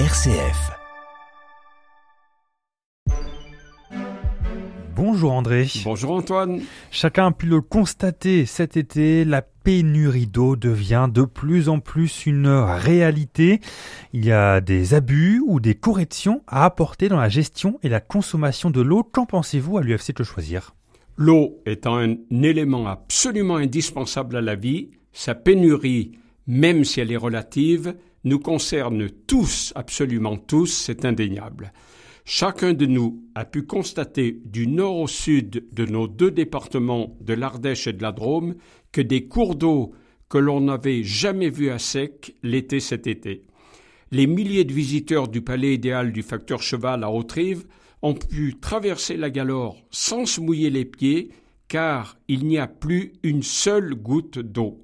RCF. Bonjour André. Bonjour Antoine. Chacun a pu le constater cet été, la pénurie d'eau devient de plus en plus une réalité. Il y a des abus ou des corrections à apporter dans la gestion et la consommation de l'eau. Qu'en pensez-vous à l'UFC de choisir? L'eau étant un élément absolument indispensable à la vie, sa pénurie, même si elle est relative, nous concerne tous, absolument tous, c'est indéniable. Chacun de nous a pu constater du nord au sud de nos deux départements de l'Ardèche et de la Drôme que des cours d'eau que l'on n'avait jamais vus à sec l'été cet été. Les milliers de visiteurs du palais idéal du facteur cheval à Haute-Rive ont pu traverser la Galore sans se mouiller les pieds car il n'y a plus une seule goutte d'eau.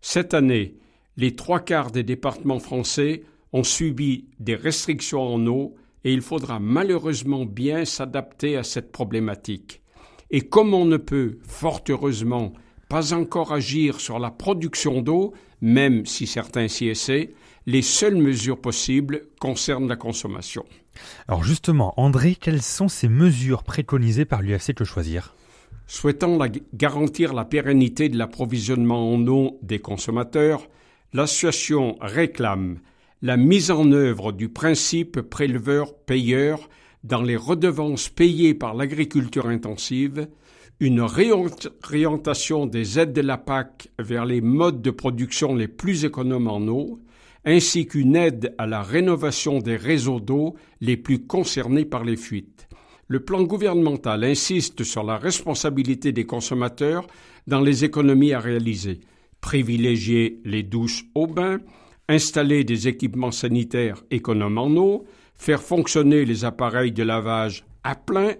Cette année, les trois quarts des départements français ont subi des restrictions en eau et il faudra malheureusement bien s'adapter à cette problématique. Et comme on ne peut, fort heureusement, pas encore agir sur la production d'eau, même si certains s'y essaient, les seules mesures possibles concernent la consommation. Alors justement, André, quelles sont ces mesures préconisées par l'UFC Que Choisir? Souhaitant garantir la pérennité de l'approvisionnement en eau des consommateurs, l'association réclame la mise en œuvre du principe préleveur-payeur dans les redevances payées par l'agriculture intensive, une réorientation des aides de la PAC vers les modes de production les plus économes en eau, ainsi qu'une aide à la rénovation des réseaux d'eau les plus concernés par les fuites. Le plan gouvernemental insiste sur la responsabilité des consommateurs dans les économies à réaliser, privilégier les douches au bain, installer des équipements sanitaires économes en eau, faire fonctionner les appareils de lavage à plein,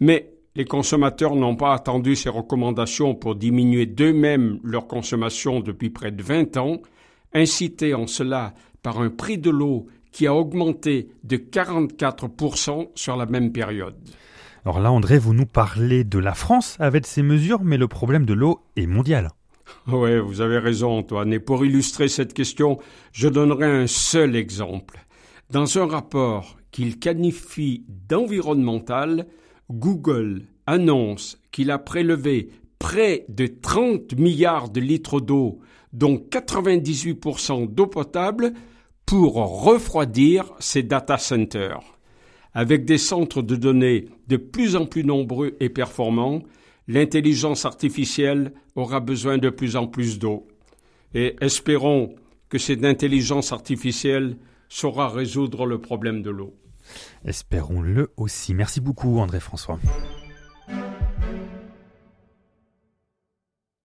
mais les consommateurs n'ont pas attendu ces recommandations pour diminuer d'eux-mêmes leur consommation depuis près de 20 ans, incités en cela par un prix de l'eau qui a augmenté de 44% sur la même période. Alors là, André, vous nous parlez de la France avec ces mesures, mais le problème de l'eau est mondial. Oui, vous avez raison, Antoine. Et pour illustrer cette question, je donnerai un seul exemple. Dans un rapport qu'il qualifie d'environnemental, Google annonce qu'il a prélevé près de 30 milliards de litres d'eau, dont 98% d'eau potable, pour refroidir ses data centers. Avec des centres de données de plus en plus nombreux et performants, l'intelligence artificielle aura besoin de plus en plus d'eau. Et espérons que cette intelligence artificielle saura résoudre le problème de l'eau. Espérons-le aussi. Merci beaucoup André François.